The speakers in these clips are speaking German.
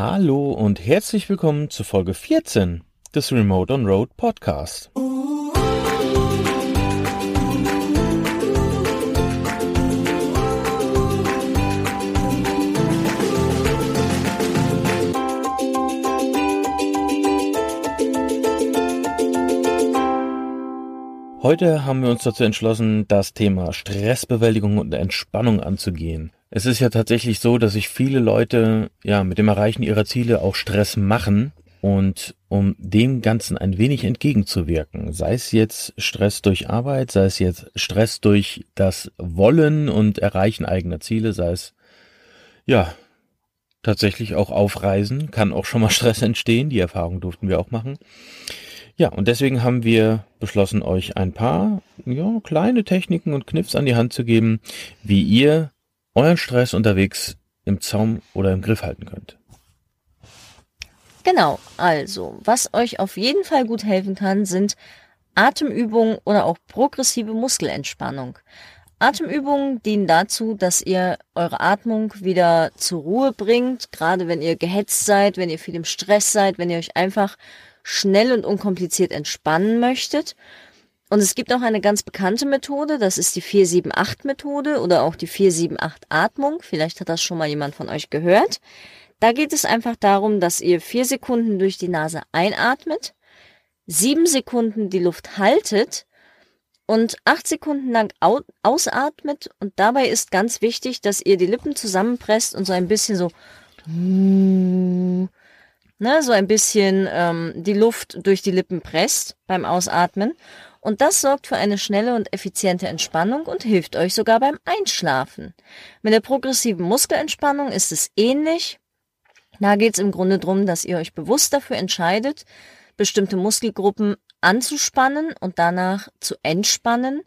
Hallo und herzlich willkommen zu Folge 14 des Remote on Road Podcast. Heute haben wir uns dazu entschlossen, das Thema Stressbewältigung und Entspannung anzugehen. Es ist ja tatsächlich so, dass sich viele Leute ja mit dem Erreichen ihrer Ziele auch Stress machen und um dem Ganzen ein wenig entgegenzuwirken, sei es jetzt Stress durch Arbeit, sei es jetzt Stress durch das Wollen und Erreichen eigener Ziele, sei es ja tatsächlich auch Aufreisen, kann auch schon mal Stress entstehen, die Erfahrung durften wir auch machen. Ja, und deswegen haben wir beschlossen, euch ein paar ja, kleine Techniken und Kniffs an die Hand zu geben, wie ihr euren Stress unterwegs im Zaum oder im Griff halten könnt. Genau, also, was euch auf jeden Fall gut helfen kann, sind Atemübungen oder auch progressive Muskelentspannung. Atemübungen dienen dazu, dass ihr eure Atmung wieder zur Ruhe bringt, gerade wenn ihr gehetzt seid, wenn ihr viel im Stress seid, wenn ihr euch einfach schnell und unkompliziert entspannen möchtet. Und es gibt auch eine ganz bekannte Methode, das ist die 478-Methode oder auch die 478-Atmung. Vielleicht hat das schon mal jemand von euch gehört. Da geht es einfach darum, dass ihr vier Sekunden durch die Nase einatmet, sieben Sekunden die Luft haltet und acht Sekunden lang ausatmet. Und dabei ist ganz wichtig, dass ihr die Lippen zusammenpresst und so ein bisschen so, ne, so ein bisschen ähm, die Luft durch die Lippen presst beim Ausatmen. Und das sorgt für eine schnelle und effiziente Entspannung und hilft euch sogar beim Einschlafen. Mit der progressiven Muskelentspannung ist es ähnlich. Da geht es im Grunde darum, dass ihr euch bewusst dafür entscheidet, bestimmte Muskelgruppen anzuspannen und danach zu entspannen.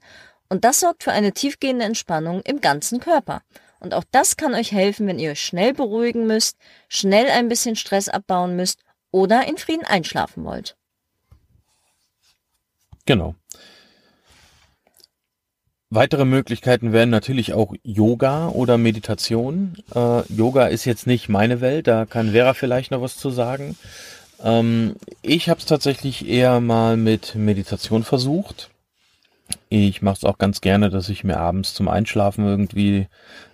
Und das sorgt für eine tiefgehende Entspannung im ganzen Körper. Und auch das kann euch helfen, wenn ihr euch schnell beruhigen müsst, schnell ein bisschen Stress abbauen müsst oder in Frieden einschlafen wollt. Genau. Weitere Möglichkeiten wären natürlich auch Yoga oder Meditation. Äh, Yoga ist jetzt nicht meine Welt, da kann Vera vielleicht noch was zu sagen. Ähm, ich habe es tatsächlich eher mal mit Meditation versucht. Ich mache es auch ganz gerne, dass ich mir abends zum Einschlafen irgendwie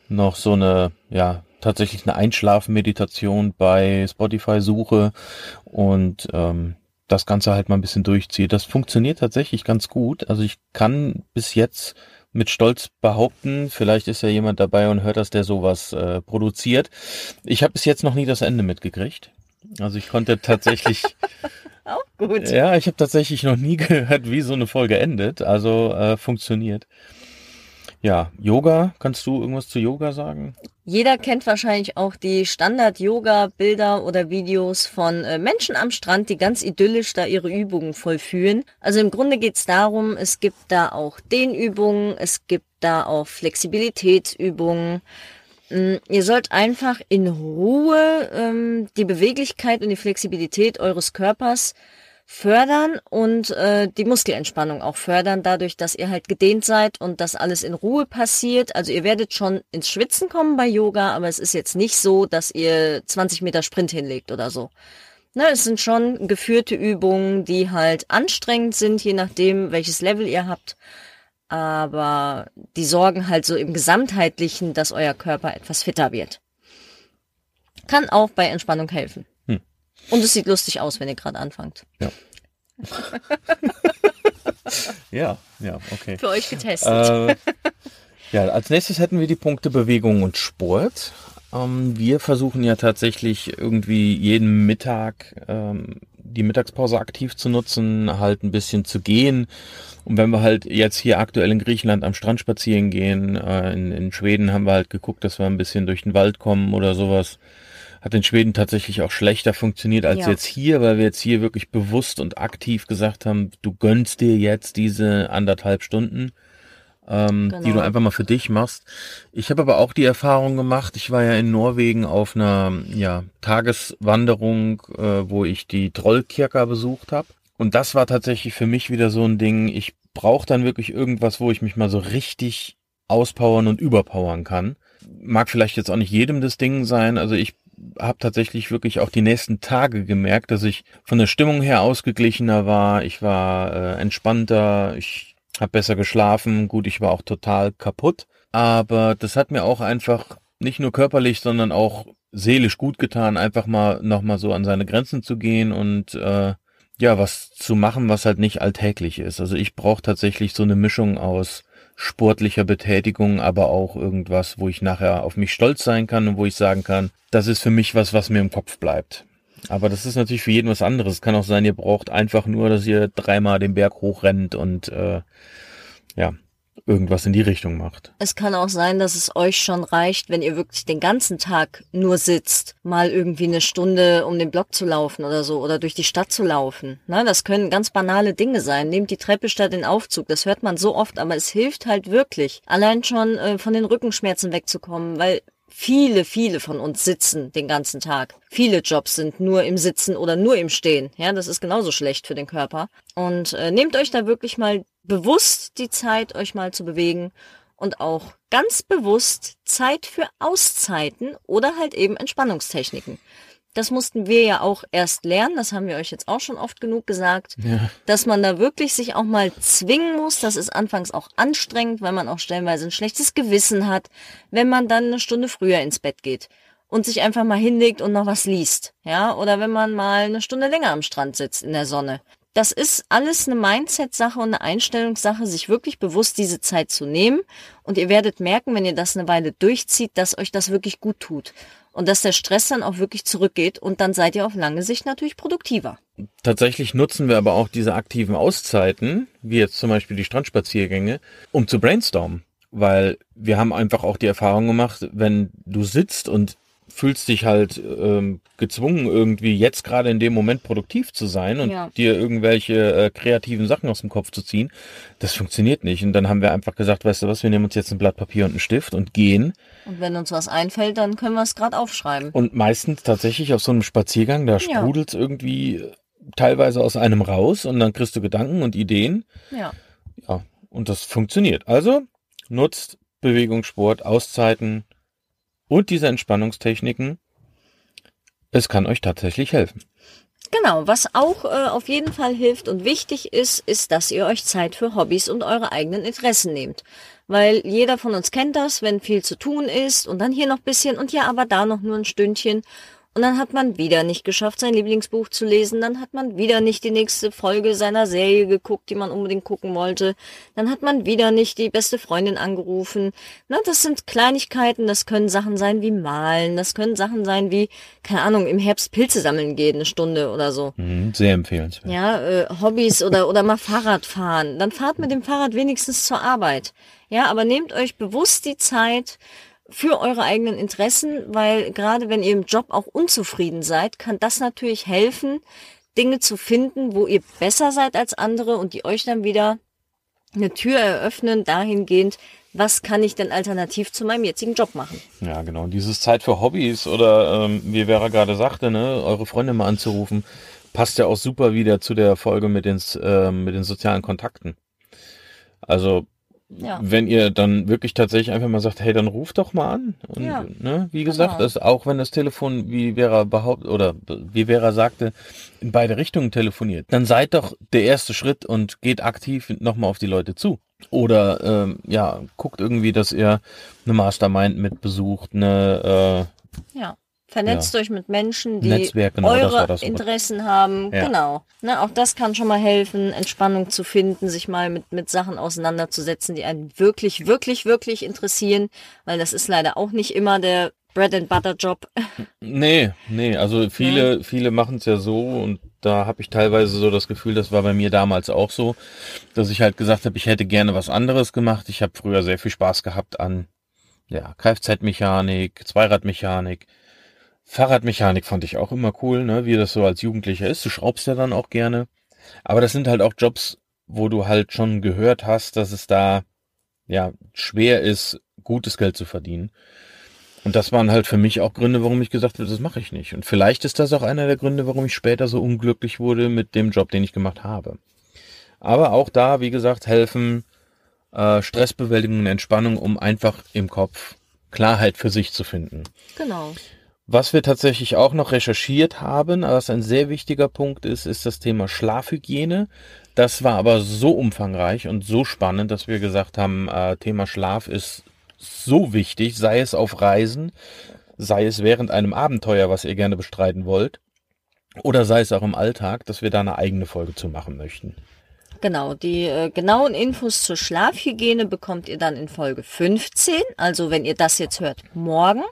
noch so eine, ja, tatsächlich eine Einschlafmeditation bei Spotify suche und ähm, das Ganze halt mal ein bisschen durchziehe. Das funktioniert tatsächlich ganz gut. Also ich kann bis jetzt mit Stolz behaupten, vielleicht ist ja jemand dabei und hört das, der sowas äh, produziert. Ich habe bis jetzt noch nie das Ende mitgekriegt. Also ich konnte tatsächlich. Auch gut. Ja, ich habe tatsächlich noch nie gehört, wie so eine Folge endet. Also äh, funktioniert. Ja, Yoga, kannst du irgendwas zu Yoga sagen? Jeder kennt wahrscheinlich auch die Standard-Yoga-Bilder oder Videos von äh, Menschen am Strand, die ganz idyllisch da ihre Übungen vollführen. Also im Grunde geht's darum, es gibt da auch Dehnübungen, es gibt da auch Flexibilitätsübungen. Ähm, ihr sollt einfach in Ruhe ähm, die Beweglichkeit und die Flexibilität eures Körpers fördern und äh, die Muskelentspannung auch fördern, dadurch, dass ihr halt gedehnt seid und das alles in Ruhe passiert. Also ihr werdet schon ins Schwitzen kommen bei Yoga, aber es ist jetzt nicht so, dass ihr 20 Meter Sprint hinlegt oder so. Ne, es sind schon geführte Übungen, die halt anstrengend sind, je nachdem, welches Level ihr habt. Aber die sorgen halt so im Gesamtheitlichen, dass euer Körper etwas fitter wird. Kann auch bei Entspannung helfen. Und es sieht lustig aus, wenn ihr gerade anfangt. Ja. ja, ja, okay. Für euch getestet. Äh, ja, als nächstes hätten wir die Punkte Bewegung und Sport. Ähm, wir versuchen ja tatsächlich irgendwie jeden Mittag ähm, die Mittagspause aktiv zu nutzen, halt ein bisschen zu gehen. Und wenn wir halt jetzt hier aktuell in Griechenland am Strand spazieren gehen, äh, in, in Schweden haben wir halt geguckt, dass wir ein bisschen durch den Wald kommen oder sowas hat in Schweden tatsächlich auch schlechter funktioniert als ja. jetzt hier, weil wir jetzt hier wirklich bewusst und aktiv gesagt haben, du gönnst dir jetzt diese anderthalb Stunden, ähm, genau. die du genau. einfach mal für dich machst. Ich habe aber auch die Erfahrung gemacht, ich war ja in Norwegen auf einer ja, Tageswanderung, äh, wo ich die Trollkirker besucht habe. Und das war tatsächlich für mich wieder so ein Ding, ich brauche dann wirklich irgendwas, wo ich mich mal so richtig auspowern und überpowern kann. Mag vielleicht jetzt auch nicht jedem das Ding sein. Also ich habe tatsächlich wirklich auch die nächsten Tage gemerkt, dass ich von der Stimmung her ausgeglichener war. Ich war äh, entspannter, ich habe besser geschlafen. Gut, ich war auch total kaputt, aber das hat mir auch einfach nicht nur körperlich, sondern auch seelisch gut getan, einfach mal nochmal so an seine Grenzen zu gehen und äh, ja, was zu machen, was halt nicht alltäglich ist. Also ich brauche tatsächlich so eine Mischung aus sportlicher Betätigung, aber auch irgendwas, wo ich nachher auf mich stolz sein kann und wo ich sagen kann, das ist für mich was, was mir im Kopf bleibt. Aber das ist natürlich für jeden was anderes. Es kann auch sein, ihr braucht einfach nur, dass ihr dreimal den Berg hochrennt und äh, ja, irgendwas in die Richtung macht. Es kann auch sein, dass es euch schon reicht, wenn ihr wirklich den ganzen Tag nur sitzt, mal irgendwie eine Stunde um den Block zu laufen oder so oder durch die Stadt zu laufen. Na, das können ganz banale Dinge sein. Nehmt die Treppe statt den Aufzug. Das hört man so oft, aber es hilft halt wirklich. Allein schon äh, von den Rückenschmerzen wegzukommen, weil Viele, viele von uns sitzen den ganzen Tag. Viele Jobs sind nur im Sitzen oder nur im Stehen. Ja, das ist genauso schlecht für den Körper. Und äh, nehmt euch da wirklich mal bewusst die Zeit, euch mal zu bewegen und auch ganz bewusst Zeit für Auszeiten oder halt eben Entspannungstechniken. Das mussten wir ja auch erst lernen, das haben wir euch jetzt auch schon oft genug gesagt, ja. dass man da wirklich sich auch mal zwingen muss. Das ist anfangs auch anstrengend, weil man auch stellenweise ein schlechtes Gewissen hat, wenn man dann eine Stunde früher ins Bett geht und sich einfach mal hinlegt und noch was liest, ja, oder wenn man mal eine Stunde länger am Strand sitzt in der Sonne. Das ist alles eine Mindset-Sache und eine Einstellungssache, sich wirklich bewusst diese Zeit zu nehmen. Und ihr werdet merken, wenn ihr das eine Weile durchzieht, dass euch das wirklich gut tut. Und dass der Stress dann auch wirklich zurückgeht und dann seid ihr auf lange Sicht natürlich produktiver. Tatsächlich nutzen wir aber auch diese aktiven Auszeiten, wie jetzt zum Beispiel die Strandspaziergänge, um zu brainstormen. Weil wir haben einfach auch die Erfahrung gemacht, wenn du sitzt und fühlst dich halt ähm, gezwungen, irgendwie jetzt gerade in dem Moment produktiv zu sein und ja. dir irgendwelche äh, kreativen Sachen aus dem Kopf zu ziehen. Das funktioniert nicht. Und dann haben wir einfach gesagt, weißt du was, wir nehmen uns jetzt ein Blatt Papier und einen Stift und gehen. Und wenn uns was einfällt, dann können wir es gerade aufschreiben. Und meistens tatsächlich auf so einem Spaziergang, da sprudelt es ja. irgendwie teilweise aus einem raus und dann kriegst du Gedanken und Ideen. Ja. Ja, und das funktioniert. Also nutzt Bewegungssport, Auszeiten, und diese Entspannungstechniken, es kann euch tatsächlich helfen. Genau, was auch äh, auf jeden Fall hilft und wichtig ist, ist, dass ihr euch Zeit für Hobbys und eure eigenen Interessen nehmt. Weil jeder von uns kennt das, wenn viel zu tun ist und dann hier noch bisschen und ja, aber da noch nur ein Stündchen und dann hat man wieder nicht geschafft, sein Lieblingsbuch zu lesen. Dann hat man wieder nicht die nächste Folge seiner Serie geguckt, die man unbedingt gucken wollte. Dann hat man wieder nicht die beste Freundin angerufen. Na, das sind Kleinigkeiten. Das können Sachen sein wie malen. Das können Sachen sein wie, keine Ahnung, im Herbst Pilze sammeln gehen, eine Stunde oder so. Mhm, sehr empfehlenswert. Ja, äh, Hobbys oder, oder mal Fahrrad fahren. Dann fahrt mit dem Fahrrad wenigstens zur Arbeit. Ja, aber nehmt euch bewusst die Zeit, für eure eigenen Interessen, weil gerade wenn ihr im Job auch unzufrieden seid, kann das natürlich helfen, Dinge zu finden, wo ihr besser seid als andere und die euch dann wieder eine Tür eröffnen dahingehend, was kann ich denn alternativ zu meinem jetzigen Job machen? Ja, genau. Dieses Zeit für Hobbys oder ähm, wie Vera gerade sagte, ne, eure Freunde mal anzurufen, passt ja auch super wieder zu der Folge mit den, äh, mit den sozialen Kontakten. Also ja. Wenn ihr dann wirklich tatsächlich einfach mal sagt, hey, dann ruft doch mal an. Und, ja. ne, wie gesagt, genau. das, auch wenn das Telefon, wie Vera behauptet, oder wie Vera sagte, in beide Richtungen telefoniert, dann seid doch der erste Schritt und geht aktiv nochmal auf die Leute zu. Oder ähm, ja, guckt irgendwie, dass ihr eine Mastermind mit besucht, eine äh, ja. Vernetzt ja. euch mit Menschen, die Netzwerk, genau, eure das das Interessen haben. Ja. Genau. Ne, auch das kann schon mal helfen, Entspannung zu finden, sich mal mit, mit Sachen auseinanderzusetzen, die einen wirklich, wirklich, wirklich interessieren, weil das ist leider auch nicht immer der Bread and Butter Job. Nee, nee, also viele, nee. viele machen es ja so und da habe ich teilweise so das Gefühl, das war bei mir damals auch so, dass ich halt gesagt habe, ich hätte gerne was anderes gemacht. Ich habe früher sehr viel Spaß gehabt an ja, Kfz-Mechanik, Zweiradmechanik Fahrradmechanik fand ich auch immer cool, ne, wie das so als Jugendlicher ist. Du schraubst ja dann auch gerne. Aber das sind halt auch Jobs, wo du halt schon gehört hast, dass es da ja schwer ist, gutes Geld zu verdienen. Und das waren halt für mich auch Gründe, warum ich gesagt habe, das mache ich nicht. Und vielleicht ist das auch einer der Gründe, warum ich später so unglücklich wurde mit dem Job, den ich gemacht habe. Aber auch da, wie gesagt, helfen äh, Stressbewältigung und Entspannung, um einfach im Kopf Klarheit für sich zu finden. Genau. Was wir tatsächlich auch noch recherchiert haben, was ein sehr wichtiger Punkt ist, ist das Thema Schlafhygiene. Das war aber so umfangreich und so spannend, dass wir gesagt haben, äh, Thema Schlaf ist so wichtig, sei es auf Reisen, sei es während einem Abenteuer, was ihr gerne bestreiten wollt, oder sei es auch im Alltag, dass wir da eine eigene Folge zu machen möchten. Genau, die äh, genauen Infos zur Schlafhygiene bekommt ihr dann in Folge 15, also wenn ihr das jetzt hört, morgen.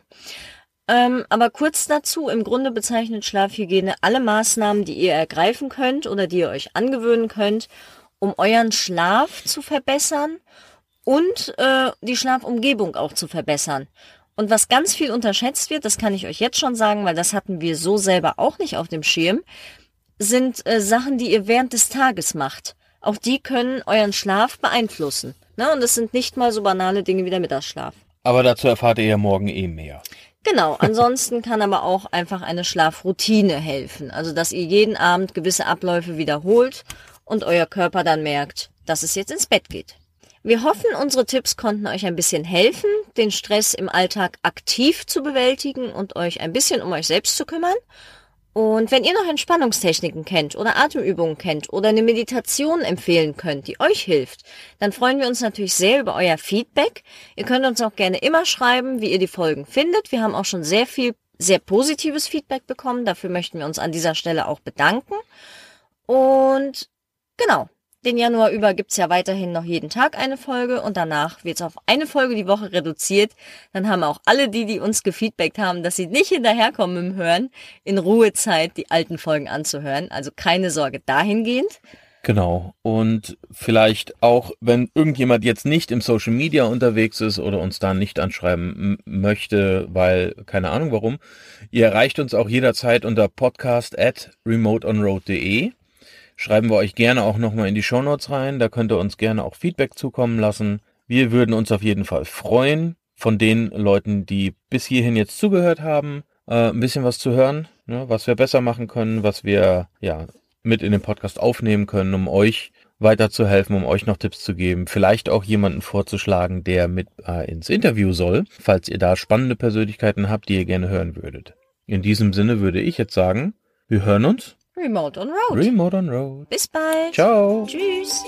Ähm, aber kurz dazu, im Grunde bezeichnet Schlafhygiene alle Maßnahmen, die ihr ergreifen könnt oder die ihr euch angewöhnen könnt, um euren Schlaf zu verbessern und äh, die Schlafumgebung auch zu verbessern. Und was ganz viel unterschätzt wird, das kann ich euch jetzt schon sagen, weil das hatten wir so selber auch nicht auf dem Schirm, sind äh, Sachen, die ihr während des Tages macht. Auch die können euren Schlaf beeinflussen. Ne? Und es sind nicht mal so banale Dinge wie der Mittagsschlaf. Aber dazu erfahrt ihr ja morgen eh mehr. Genau, ansonsten kann aber auch einfach eine Schlafroutine helfen. Also, dass ihr jeden Abend gewisse Abläufe wiederholt und euer Körper dann merkt, dass es jetzt ins Bett geht. Wir hoffen, unsere Tipps konnten euch ein bisschen helfen, den Stress im Alltag aktiv zu bewältigen und euch ein bisschen um euch selbst zu kümmern. Und wenn ihr noch Entspannungstechniken kennt oder Atemübungen kennt oder eine Meditation empfehlen könnt, die euch hilft, dann freuen wir uns natürlich sehr über euer Feedback. Ihr könnt uns auch gerne immer schreiben, wie ihr die Folgen findet. Wir haben auch schon sehr viel, sehr positives Feedback bekommen. Dafür möchten wir uns an dieser Stelle auch bedanken. Und genau, den Januar über gibt's ja weiterhin noch jeden Tag eine Folge und danach wird's auf eine Folge die Woche reduziert. Dann haben auch alle die, die uns gefeedbackt haben, dass sie nicht hinterherkommen im Hören, in Ruhezeit die alten Folgen anzuhören. Also keine Sorge dahingehend. Genau. Und vielleicht auch, wenn irgendjemand jetzt nicht im Social Media unterwegs ist oder uns da nicht anschreiben möchte, weil keine Ahnung warum, ihr erreicht uns auch jederzeit unter podcast at remoteonroad.de. Schreiben wir euch gerne auch nochmal in die Shownotes rein. Da könnt ihr uns gerne auch Feedback zukommen lassen. Wir würden uns auf jeden Fall freuen, von den Leuten, die bis hierhin jetzt zugehört haben, äh, ein bisschen was zu hören, ne, was wir besser machen können, was wir ja mit in den Podcast aufnehmen können, um euch weiterzuhelfen, um euch noch Tipps zu geben, vielleicht auch jemanden vorzuschlagen, der mit äh, ins Interview soll, falls ihr da spannende Persönlichkeiten habt, die ihr gerne hören würdet. In diesem Sinne würde ich jetzt sagen, wir hören uns Remote on Road. Remote on Road. Bis bald. Ciao. Tschüss.